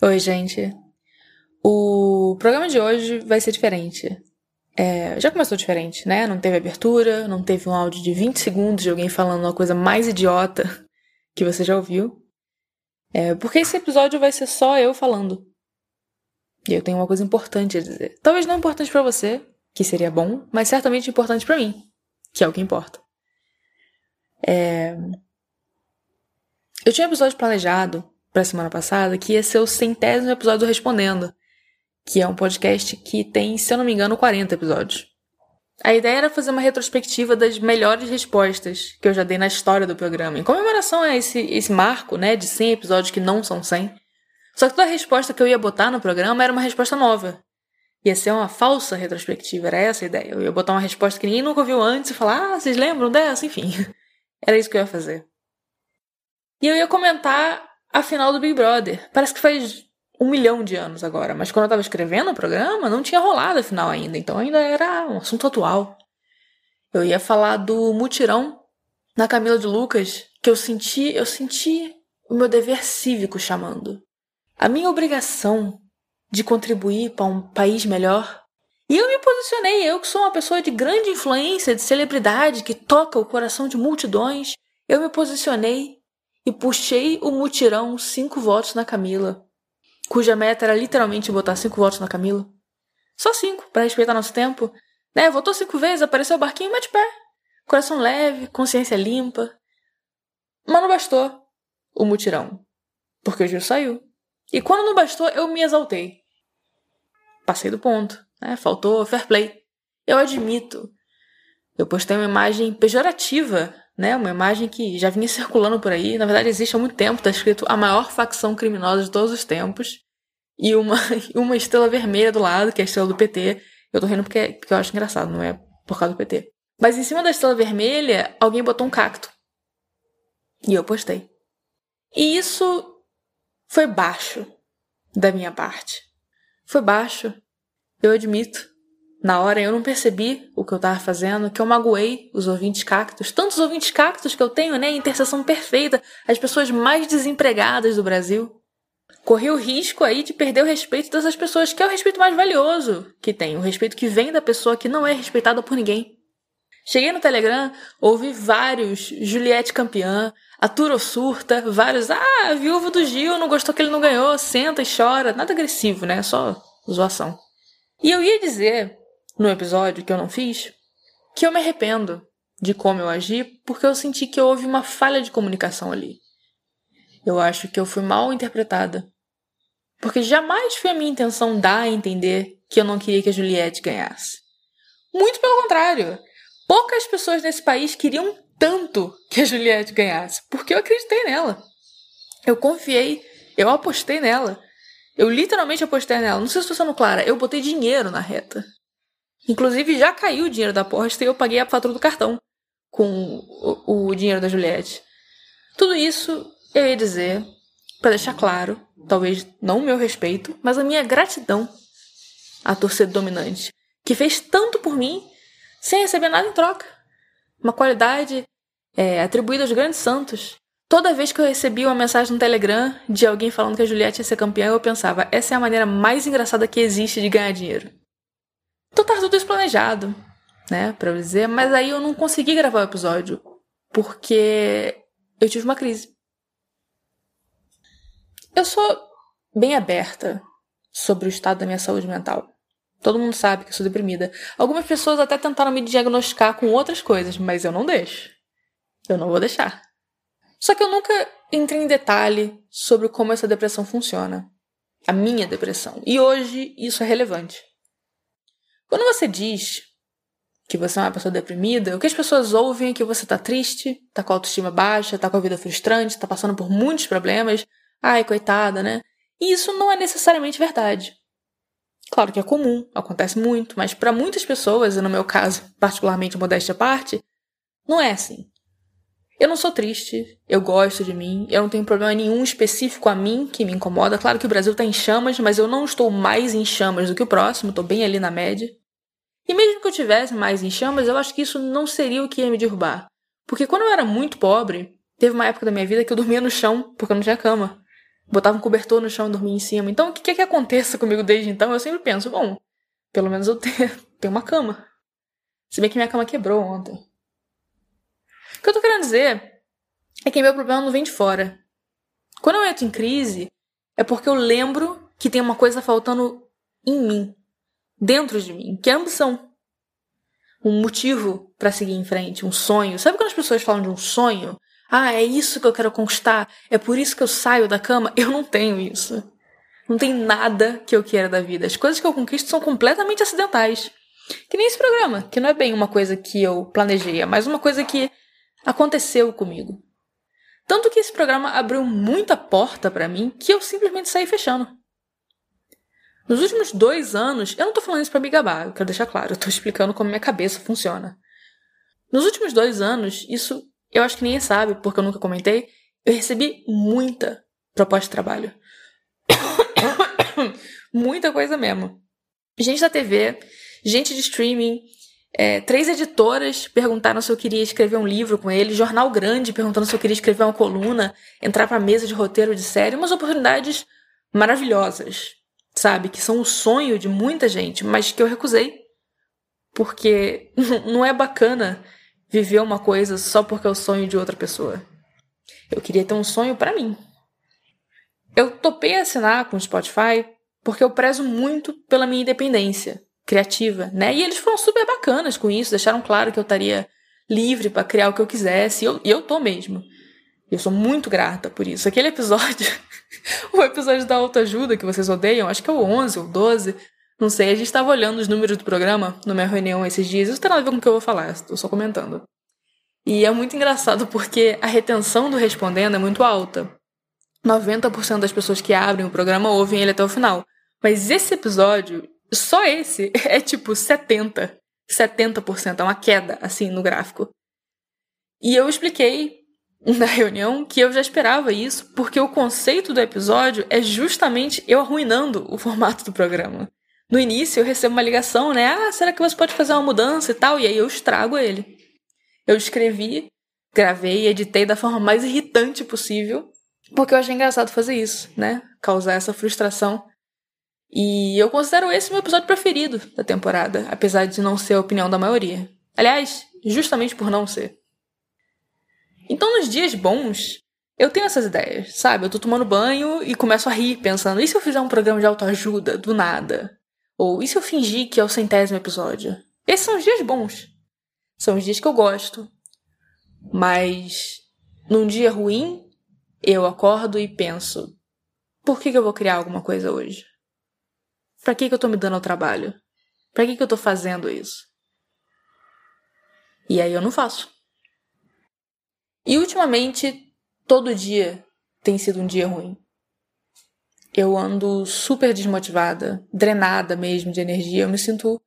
Oi, gente. O programa de hoje vai ser diferente. É, já começou diferente, né? Não teve abertura, não teve um áudio de 20 segundos de alguém falando uma coisa mais idiota que você já ouviu. É, porque esse episódio vai ser só eu falando. E eu tenho uma coisa importante a dizer. Talvez não importante para você, que seria bom, mas certamente importante para mim, que é o que importa. É... Eu tinha um episódio planejado pra semana passada que ia ser o centésimo episódio do Respondendo, que é um podcast que tem, se eu não me engano, 40 episódios. A ideia era fazer uma retrospectiva das melhores respostas que eu já dei na história do programa, em comemoração a esse, esse marco, né, de 100 episódios que não são 100. Só que toda resposta que eu ia botar no programa era uma resposta nova. Ia ser uma falsa retrospectiva, era essa a ideia. Eu ia botar uma resposta que ninguém nunca ouviu antes e falar, ah, vocês lembram dessa? Enfim, era isso que eu ia fazer. E eu ia comentar a final do Big Brother. Parece que faz um milhão de anos agora, mas quando eu tava escrevendo o programa, não tinha rolado a final ainda, então ainda era um assunto atual. Eu ia falar do mutirão na Camila de Lucas, que eu senti, eu senti o meu dever cívico chamando. A minha obrigação de contribuir para um país melhor. E eu me posicionei, eu que sou uma pessoa de grande influência, de celebridade, que toca o coração de multidões, eu me posicionei e puxei o mutirão cinco votos na Camila, cuja meta era literalmente botar cinco votos na Camila. Só cinco, para respeitar nosso tempo. Né? Votou cinco vezes, apareceu o barquinho, mas de pé. Coração leve, consciência limpa. Mas não bastou o mutirão, porque o Gil saiu. E quando não bastou, eu me exaltei. Passei do ponto, né? Faltou fair play. Eu admito. Eu postei uma imagem pejorativa né? Uma imagem que já vinha circulando por aí. Na verdade, existe há muito tempo. Está escrito a maior facção criminosa de todos os tempos. E uma, uma estrela vermelha do lado, que é a estrela do PT. Eu tô rindo porque, porque eu acho engraçado, não é por causa do PT. Mas em cima da estrela vermelha, alguém botou um cacto. E eu postei. E isso foi baixo da minha parte. Foi baixo. Eu admito. Na hora eu não percebi o que eu estava fazendo, que eu magoei os ouvintes cactos. Tantos ouvintes cactos que eu tenho, né? Interseção perfeita. As pessoas mais desempregadas do Brasil. Corri o risco aí de perder o respeito dessas pessoas, que é o respeito mais valioso que tem. O respeito que vem da pessoa que não é respeitada por ninguém. Cheguei no Telegram, ouvi vários Juliette campeã, Aturo surta, vários, ah, viúvo do Gil, não gostou que ele não ganhou, senta e chora. Nada agressivo, né? Só zoação. E eu ia dizer no episódio que eu não fiz, que eu me arrependo de como eu agi porque eu senti que houve uma falha de comunicação ali. Eu acho que eu fui mal interpretada. Porque jamais foi a minha intenção dar a entender que eu não queria que a Juliette ganhasse. Muito pelo contrário. Poucas pessoas nesse país queriam tanto que a Juliette ganhasse, porque eu acreditei nela. Eu confiei, eu apostei nela. Eu literalmente apostei nela. Não sei se estou sendo clara, eu botei dinheiro na reta. Inclusive, já caiu o dinheiro da aposta e eu paguei a fatura do cartão com o, o dinheiro da Juliette. Tudo isso eu ia dizer para deixar claro, talvez não o meu respeito, mas a minha gratidão à torcida dominante, que fez tanto por mim sem receber nada em troca. Uma qualidade é, atribuída aos grandes santos. Toda vez que eu recebia uma mensagem no Telegram de alguém falando que a Juliette ia ser campeã, eu pensava: essa é a maneira mais engraçada que existe de ganhar dinheiro. Então tá tudo isso planejado, né, pra eu dizer, mas aí eu não consegui gravar o episódio porque eu tive uma crise. Eu sou bem aberta sobre o estado da minha saúde mental. Todo mundo sabe que eu sou deprimida. Algumas pessoas até tentaram me diagnosticar com outras coisas, mas eu não deixo. Eu não vou deixar. Só que eu nunca entrei em detalhe sobre como essa depressão funciona. A minha depressão. E hoje isso é relevante. Quando você diz que você é uma pessoa deprimida, o que as pessoas ouvem é que você tá triste, tá com a autoestima baixa, tá com a vida frustrante, tá passando por muitos problemas. Ai, coitada, né? E isso não é necessariamente verdade. Claro que é comum, acontece muito, mas para muitas pessoas, e no meu caso, particularmente modéstia à parte, não é assim. Eu não sou triste, eu gosto de mim, eu não tenho problema nenhum específico a mim que me incomoda. Claro que o Brasil tá em chamas, mas eu não estou mais em chamas do que o próximo, tô bem ali na média. E mesmo que eu tivesse mais em chamas, eu acho que isso não seria o que ia me derrubar. Porque quando eu era muito pobre, teve uma época da minha vida que eu dormia no chão porque eu não tinha cama. botava um cobertor no chão e dormia em cima. Então, o que quer que aconteça comigo desde então? Eu sempre penso, bom, pelo menos eu tenho, tenho uma cama. Se bem que minha cama quebrou ontem. O que eu tô querendo dizer é que meu problema não vem de fora. Quando eu entro em crise, é porque eu lembro que tem uma coisa faltando em mim, dentro de mim, que é ambição. Um motivo para seguir em frente, um sonho. Sabe quando as pessoas falam de um sonho? Ah, é isso que eu quero conquistar, é por isso que eu saio da cama. Eu não tenho isso. Não tem nada que eu queira da vida. As coisas que eu conquisto são completamente acidentais. Que nem esse programa, que não é bem uma coisa que eu planejei, é mais uma coisa que aconteceu comigo. Tanto que esse programa abriu muita porta para mim que eu simplesmente saí fechando. Nos últimos dois anos, eu não tô falando isso pra me gabar, eu quero deixar claro, eu tô explicando como minha cabeça funciona. Nos últimos dois anos, isso eu acho que ninguém sabe, porque eu nunca comentei, eu recebi muita proposta de trabalho. muita coisa mesmo. Gente da TV, gente de streaming, é, três editoras perguntaram se eu queria escrever um livro com ele, jornal grande perguntando se eu queria escrever uma coluna, entrar pra mesa de roteiro de série, umas oportunidades maravilhosas, sabe? Que são o sonho de muita gente, mas que eu recusei. Porque não é bacana viver uma coisa só porque é o sonho de outra pessoa. Eu queria ter um sonho para mim. Eu topei assinar com o Spotify porque eu prezo muito pela minha independência criativa, né? E eles foram super bacanas com isso, deixaram claro que eu estaria livre para criar o que eu quisesse, e eu, e eu tô mesmo. Eu sou muito grata por isso. Aquele episódio, o episódio da autoajuda que vocês odeiam, acho que é o 11 ou 12, não sei, a gente estava olhando os números do programa numa reunião esses dias, isso tem nada a ver com o que eu vou falar, estou só comentando. E é muito engraçado porque a retenção do respondendo é muito alta. 90% das pessoas que abrem o programa ouvem ele até o final. Mas esse episódio, só esse, é tipo 70%. 70%, é uma queda, assim, no gráfico. E eu expliquei na reunião que eu já esperava isso, porque o conceito do episódio é justamente eu arruinando o formato do programa. No início eu recebo uma ligação, né? Ah, será que você pode fazer uma mudança e tal? E aí eu estrago ele. Eu escrevi, gravei editei da forma mais irritante possível, porque eu achei engraçado fazer isso, né? Causar essa frustração. E eu considero esse meu episódio preferido da temporada, apesar de não ser a opinião da maioria. Aliás, justamente por não ser. Então, nos dias bons, eu tenho essas ideias, sabe? Eu tô tomando banho e começo a rir, pensando: e se eu fizer um programa de autoajuda do nada? Ou e se eu fingir que é o centésimo episódio? Esses são os dias bons. São os dias que eu gosto. Mas num dia ruim, eu acordo e penso: por que, que eu vou criar alguma coisa hoje? Pra que, que eu tô me dando ao trabalho? Pra que, que eu tô fazendo isso? E aí eu não faço. E ultimamente, todo dia tem sido um dia ruim eu ando super desmotivada, drenada mesmo de energia, eu me sinto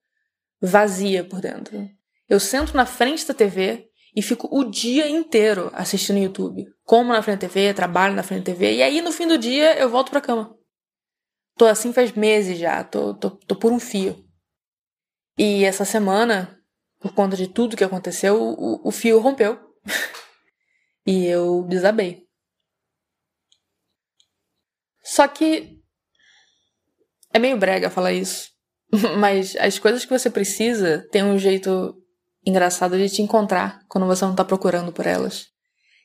vazia por dentro. Eu sento na frente da TV e fico o dia inteiro assistindo YouTube. Como na frente da TV, trabalho na frente da TV, e aí no fim do dia eu volto pra cama. Tô assim faz meses já, tô, tô, tô por um fio. E essa semana, por conta de tudo que aconteceu, o, o fio rompeu. e eu desabei. Só que é meio brega falar isso. Mas as coisas que você precisa tem um jeito engraçado de te encontrar quando você não tá procurando por elas.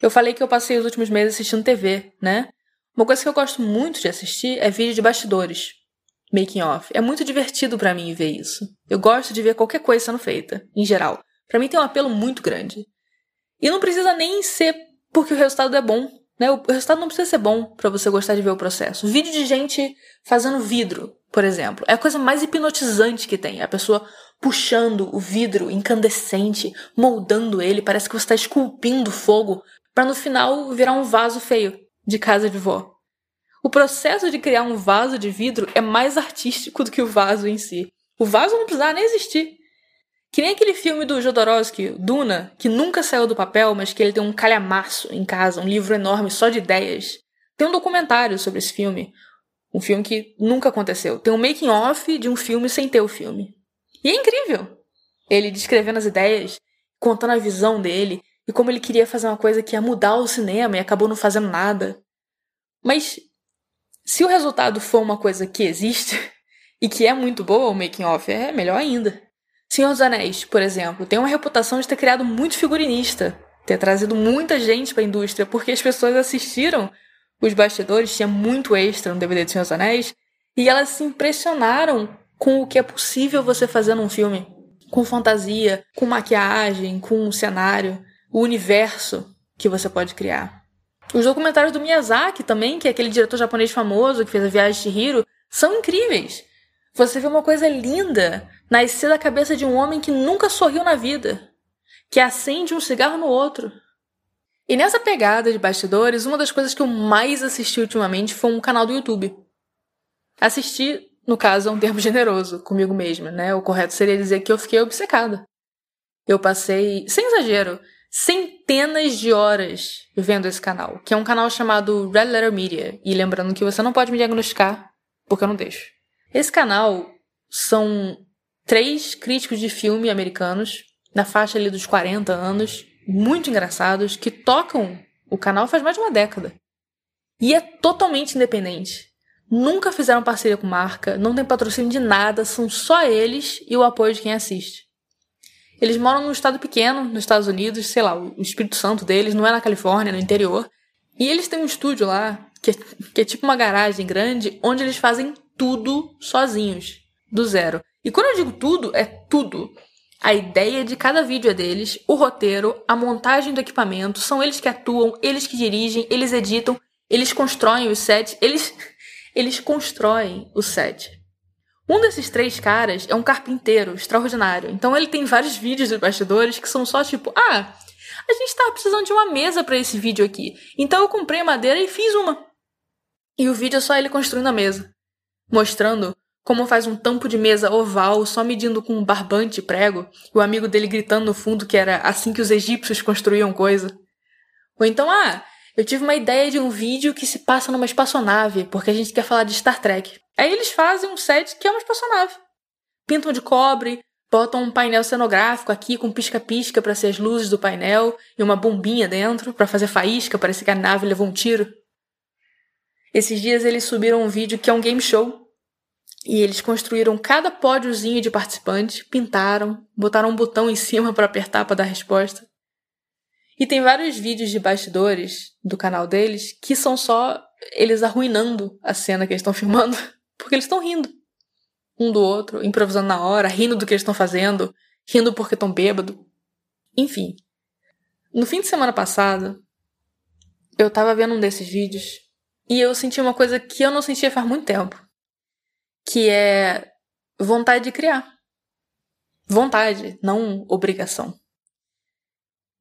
Eu falei que eu passei os últimos meses assistindo TV, né? Uma coisa que eu gosto muito de assistir é vídeo de bastidores, making off. É muito divertido para mim ver isso. Eu gosto de ver qualquer coisa sendo feita, em geral. Para mim tem um apelo muito grande. E não precisa nem ser porque o resultado é bom. Né? O resultado não precisa ser bom para você gostar de ver o processo. Vídeo de gente fazendo vidro, por exemplo, é a coisa mais hipnotizante que tem. A pessoa puxando o vidro incandescente, moldando ele, parece que você está esculpindo fogo para no final virar um vaso feio de casa de vó. O processo de criar um vaso de vidro é mais artístico do que o vaso em si. O vaso não precisava nem existir. Que nem aquele filme do Jodorowsky, Duna, que nunca saiu do papel, mas que ele tem um calhamaço em casa, um livro enorme só de ideias. Tem um documentário sobre esse filme. Um filme que nunca aconteceu. Tem um making off de um filme sem ter o filme. E é incrível. Ele descrevendo as ideias, contando a visão dele e como ele queria fazer uma coisa que ia mudar o cinema e acabou não fazendo nada. Mas Se o resultado for uma coisa que existe e que é muito boa, o making off é melhor ainda. Senhor dos Anéis, por exemplo, tem uma reputação de ter criado muito figurinista, ter trazido muita gente para a indústria, porque as pessoas assistiram os bastidores, tinha muito extra no DVD de Senhor dos Anéis, e elas se impressionaram com o que é possível você fazer num filme. Com fantasia, com maquiagem, com um cenário, o universo que você pode criar. Os documentários do Miyazaki também, que é aquele diretor japonês famoso que fez a Viagem de Hiro, são incríveis. Você vê uma coisa linda nascer da cabeça de um homem que nunca sorriu na vida, que acende um cigarro no outro. E nessa pegada de bastidores, uma das coisas que eu mais assisti ultimamente foi um canal do YouTube. Assisti, no caso, é um termo generoso comigo mesma, né? O correto seria dizer que eu fiquei obcecada. Eu passei, sem exagero, centenas de horas vendo esse canal, que é um canal chamado Red Letter Media. E lembrando que você não pode me diagnosticar, porque eu não deixo. Esse canal são três críticos de filme americanos, na faixa ali dos 40 anos, muito engraçados, que tocam o canal faz mais de uma década. E é totalmente independente. Nunca fizeram parceria com marca, não tem patrocínio de nada, são só eles e o apoio de quem assiste. Eles moram num estado pequeno, nos Estados Unidos, sei lá, o Espírito Santo deles não é na Califórnia, no interior. E eles têm um estúdio lá, que é, que é tipo uma garagem grande, onde eles fazem tudo sozinhos, do zero. E quando eu digo tudo, é tudo. A ideia de cada vídeo é deles, o roteiro, a montagem do equipamento, são eles que atuam, eles que dirigem, eles editam, eles constroem os sets, eles eles constroem o set. Um desses três caras é um carpinteiro extraordinário. Então ele tem vários vídeos dos bastidores que são só tipo, ah, a gente tava precisando de uma mesa para esse vídeo aqui. Então eu comprei madeira e fiz uma. E o vídeo é só ele construindo a mesa, mostrando como faz um tampo de mesa oval só medindo com um barbante prego, e o amigo dele gritando no fundo que era assim que os egípcios construíam coisa. Ou então, ah, eu tive uma ideia de um vídeo que se passa numa espaçonave, porque a gente quer falar de Star Trek. Aí eles fazem um set que é uma espaçonave. Pintam de cobre, botam um painel cenográfico aqui com pisca-pisca para ser as luzes do painel e uma bombinha dentro para fazer faísca, parece que a nave levou um tiro. Esses dias eles subiram um vídeo que é um game show. E eles construíram cada pódiozinho de participante, pintaram, botaram um botão em cima para apertar para dar resposta. E tem vários vídeos de bastidores do canal deles que são só eles arruinando a cena que eles estão filmando, porque eles estão rindo um do outro, improvisando na hora, rindo do que eles estão fazendo, rindo porque estão bêbado. Enfim. No fim de semana passado, eu tava vendo um desses vídeos e eu senti uma coisa que eu não sentia faz muito tempo, que é vontade de criar. Vontade, não obrigação.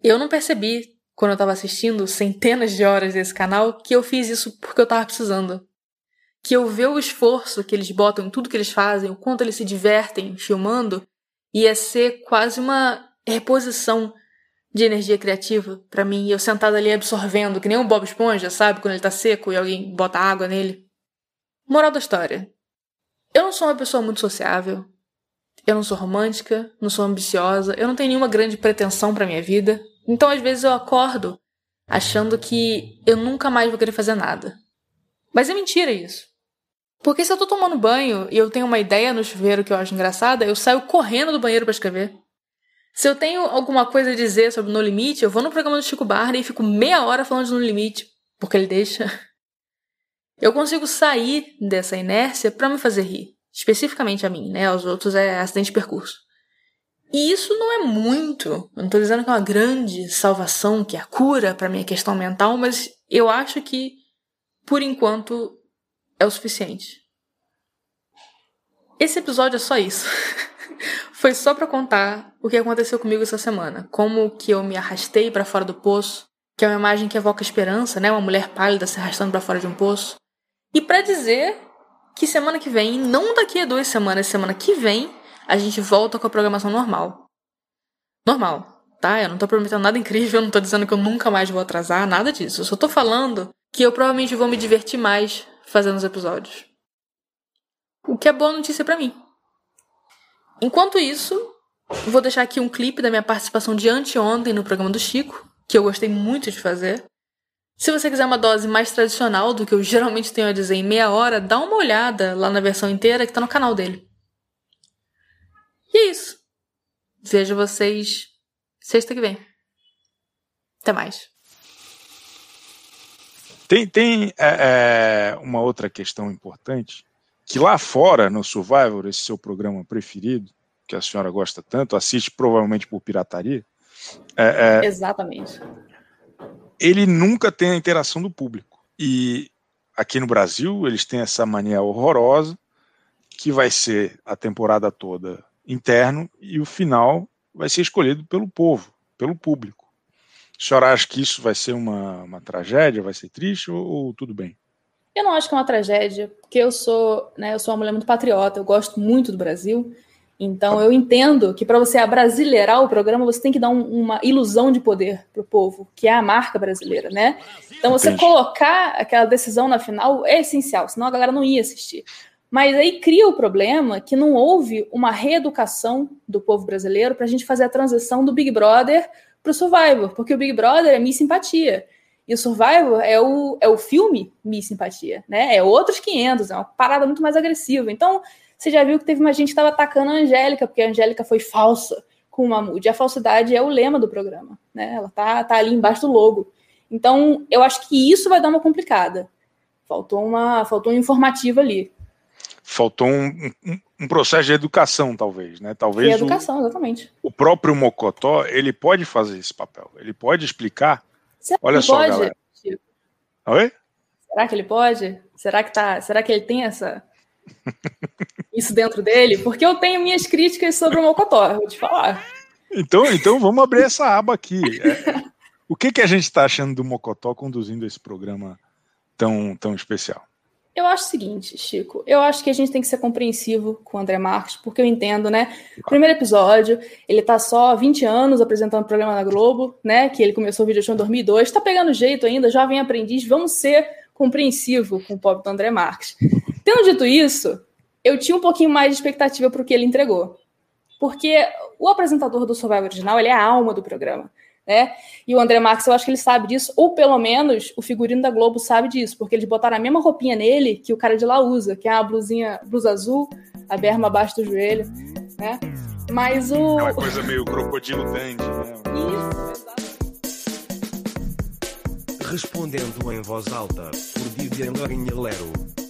Eu não percebi, quando eu tava assistindo centenas de horas desse canal, que eu fiz isso porque eu tava precisando. Que eu ver o esforço que eles botam em tudo que eles fazem, o quanto eles se divertem filmando, ia ser quase uma reposição de energia criativa para mim, eu sentada ali absorvendo, que nem um Bob Esponja, sabe? Quando ele tá seco e alguém bota água nele. Moral da história. Eu não sou uma pessoa muito sociável. Eu não sou romântica, não sou ambiciosa, eu não tenho nenhuma grande pretensão para minha vida. Então, às vezes, eu acordo achando que eu nunca mais vou querer fazer nada. Mas é mentira isso. Porque se eu tô tomando banho e eu tenho uma ideia no chuveiro que eu acho engraçada, eu saio correndo do banheiro para escrever. Se eu tenho alguma coisa a dizer sobre No Limite, eu vou no programa do Chico Barney e fico meia hora falando de No Limite, porque ele deixa. Eu consigo sair dessa inércia para me fazer rir. Especificamente a mim, né? Aos outros é acidente de percurso. E isso não é muito. Eu não estou dizendo que é uma grande salvação, que é a cura para minha questão mental, mas eu acho que, por enquanto, é o suficiente. Esse episódio é só isso. Foi só para contar o que aconteceu comigo essa semana, como que eu me arrastei para fora do poço, que é uma imagem que evoca esperança, né? Uma mulher pálida se arrastando para fora de um poço. E para dizer que semana que vem, não daqui a duas semanas, semana que vem, a gente volta com a programação normal. Normal, tá? Eu não tô prometendo nada incrível, não tô dizendo que eu nunca mais vou atrasar, nada disso. Eu só tô falando que eu provavelmente vou me divertir mais fazendo os episódios. O que é boa notícia para mim. Enquanto isso, vou deixar aqui um clipe da minha participação de anteontem no programa do Chico, que eu gostei muito de fazer. Se você quiser uma dose mais tradicional do que eu geralmente tenho a dizer em meia hora, dá uma olhada lá na versão inteira que tá no canal dele. E é isso. Vejo vocês sexta que vem. Até mais. Tem, tem é, é, uma outra questão importante, que lá fora, no Survivor, esse seu programa preferido, que a senhora gosta tanto, assiste provavelmente por pirataria. É, é Exatamente. Ele nunca tem a interação do público. E aqui no Brasil, eles têm essa mania horrorosa, que vai ser a temporada toda interno e o final vai ser escolhido pelo povo, pelo público. A senhora acha que isso vai ser uma, uma tragédia, vai ser triste ou, ou, tudo bem? Eu não acho que é uma tragédia, porque eu sou, né, eu sou uma mulher muito patriota, eu gosto muito do Brasil. Então eu entendo que para você abrasileirar o programa, você tem que dar um, uma ilusão de poder para o povo, que é a marca brasileira, né? Então você Entendi. colocar aquela decisão na final é essencial, senão a galera não ia assistir. Mas aí cria o problema que não houve uma reeducação do povo brasileiro para a gente fazer a transição do Big Brother para o Survivor, porque o Big Brother é Miss Simpatia. E o Survivor é o, é o filme Miss Simpatia, né? É outros 500, é uma parada muito mais agressiva. Então, você já viu que teve uma gente que estava atacando a Angélica, porque a Angélica foi falsa com o Mahmoud. E a falsidade é o lema do programa, né? Ela tá, tá ali embaixo do logo. Então, eu acho que isso vai dar uma complicada. Faltou uma, faltou um informativo ali. Faltou um, um, um processo de educação, talvez, né? Talvez de educação, o, exatamente. O próprio Mocotó, ele pode fazer esse papel. Ele pode explicar. Será Olha só, pode, galera. Oi? Será que ele pode? Será que tá? Será que ele tem essa isso dentro dele? Porque eu tenho minhas críticas sobre o Mocotó, vou te falar. Então, então vamos abrir essa aba aqui. É, o que, que a gente está achando do Mocotó conduzindo esse programa tão, tão especial? Eu acho o seguinte, Chico. Eu acho que a gente tem que ser compreensivo com o André Marques, porque eu entendo, né? Primeiro episódio, ele tá só há 20 anos apresentando o programa na Globo, né? Que ele começou o vídeo show em 2002, tá pegando jeito ainda, jovem aprendiz. Vamos ser compreensivo com o pobre do André Marques. Tendo dito isso, eu tinha um pouquinho mais de expectativa para o que ele entregou. Porque o apresentador do Survival original, ele é a alma do programa né? E o André Marques, eu acho que ele sabe disso, ou pelo menos o figurino da Globo sabe disso, porque eles botaram a mesma roupinha nele que o cara de lá usa, que é a blusinha, blusa azul, a berma abaixo do joelho, né? Mas o. Aquela coisa meio crocodilo dandy, né? Isso, Respondendo em voz alta, por Vivian Lero.